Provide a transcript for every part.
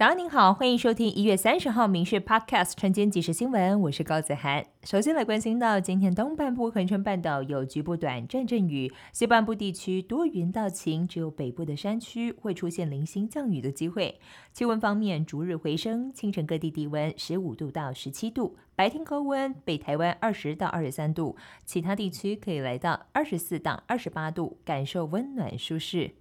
早上您好，欢迎收听一月三十号《民事 Podcast》晨间即时新闻，我是高子涵。首先来关心到今天东半部恒春半岛有局部短暂阵雨，西半部地区多云到晴，只有北部的山区会出现零星降雨的机会。气温方面逐日回升，清晨各地低温十五度到十七度，白天高温北台湾二十到二十三度，其他地区可以来到二十四到二十八度，感受温暖舒适。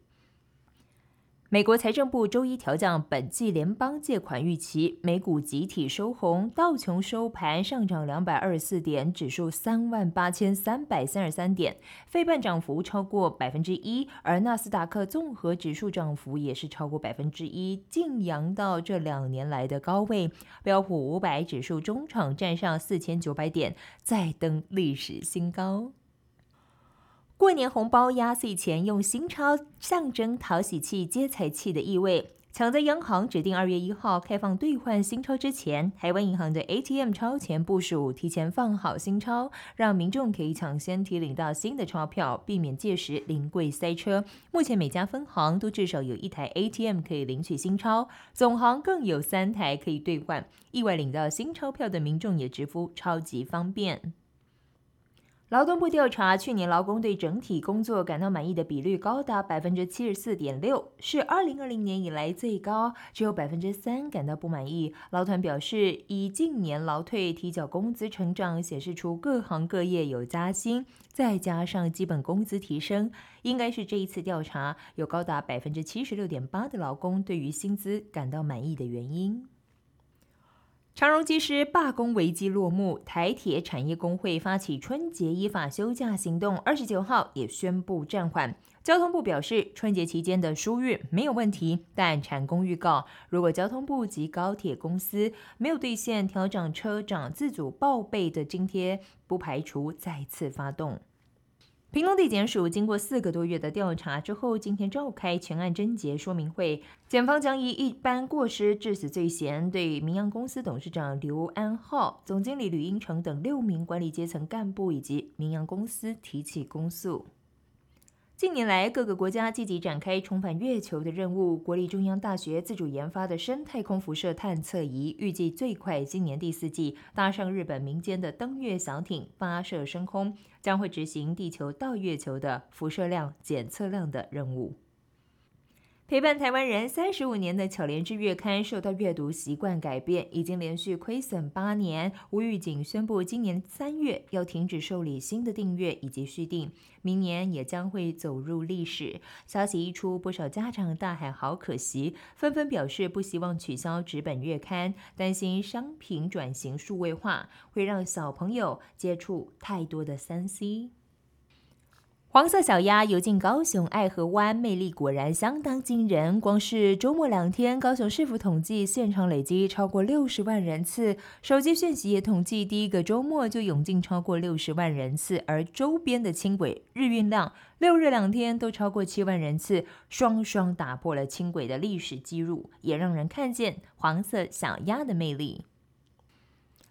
美国财政部周一调降本季联邦借款预期，美股集体收红，道琼收盘上涨两百二十四点，指数三万八千三百三十三点，费半涨幅超过百分之一，而纳斯达克综合指数涨幅也是超过百分之一，晋扬到这两年来的高位。标普五百指数中场站上四千九百点，再登历史新高。过年红包压岁钱用新钞象征讨喜气、接财气的意味。抢在央行指定二月一号开放兑换新钞之前，台湾银行的 ATM 超前部署，提前放好新钞，让民众可以抢先提领到新的钞票，避免届时临柜塞车。目前每家分行都至少有一台 ATM 可以领取新钞，总行更有三台可以兑换。意外领到新钞票的民众也直呼超级方便。劳动部调查，去年劳工对整体工作感到满意的比率高达百分之七十四点六，是二零二零年以来最高。只有百分之三感到不满意。劳团表示，以近年劳退提缴工资成长显示出各行各业有加薪，再加上基本工资提升，应该是这一次调查有高达百分之七十六点八的劳工对于薪资感到满意的原因。长荣机师罢工危机落幕，台铁产业工会发起春节依法休假行动，二十九号也宣布暂缓。交通部表示，春节期间的疏运没有问题，但产工预告，如果交通部及高铁公司没有兑现调整车长自主报备的津贴，不排除再次发动。平东地检署经过四个多月的调查之后，今天召开全案侦结说明会，检方将以一般过失致死罪嫌，对明阳公司董事长刘安浩、总经理吕英成等六名管理阶层干部以及明阳公司提起公诉。近年来，各个国家积极展开重返月球的任务。国立中央大学自主研发的深太空辐射探测仪，预计最快今年第四季搭上日本民间的登月小艇发射升空，将会执行地球到月球的辐射量检测量的任务。陪伴台湾人三十五年的巧莲之月刊受到阅读习惯改变，已经连续亏损八年。吴玉景宣布，今年三月要停止受理新的订阅以及续订，明年也将会走入历史。消息一出，不少家长大喊好可惜，纷纷表示不希望取消纸本月刊，担心商品转型数位化会让小朋友接触太多的三 C。黄色小鸭游进高雄爱河湾，魅力果然相当惊人。光是周末两天，高雄市府统计现场累积超过六十万人次，手机讯息也统计第一个周末就涌进超过六十万人次，而周边的轻轨日运量六日两天都超过七万人次，双双打破了轻轨的历史记录，也让人看见黄色小鸭的魅力。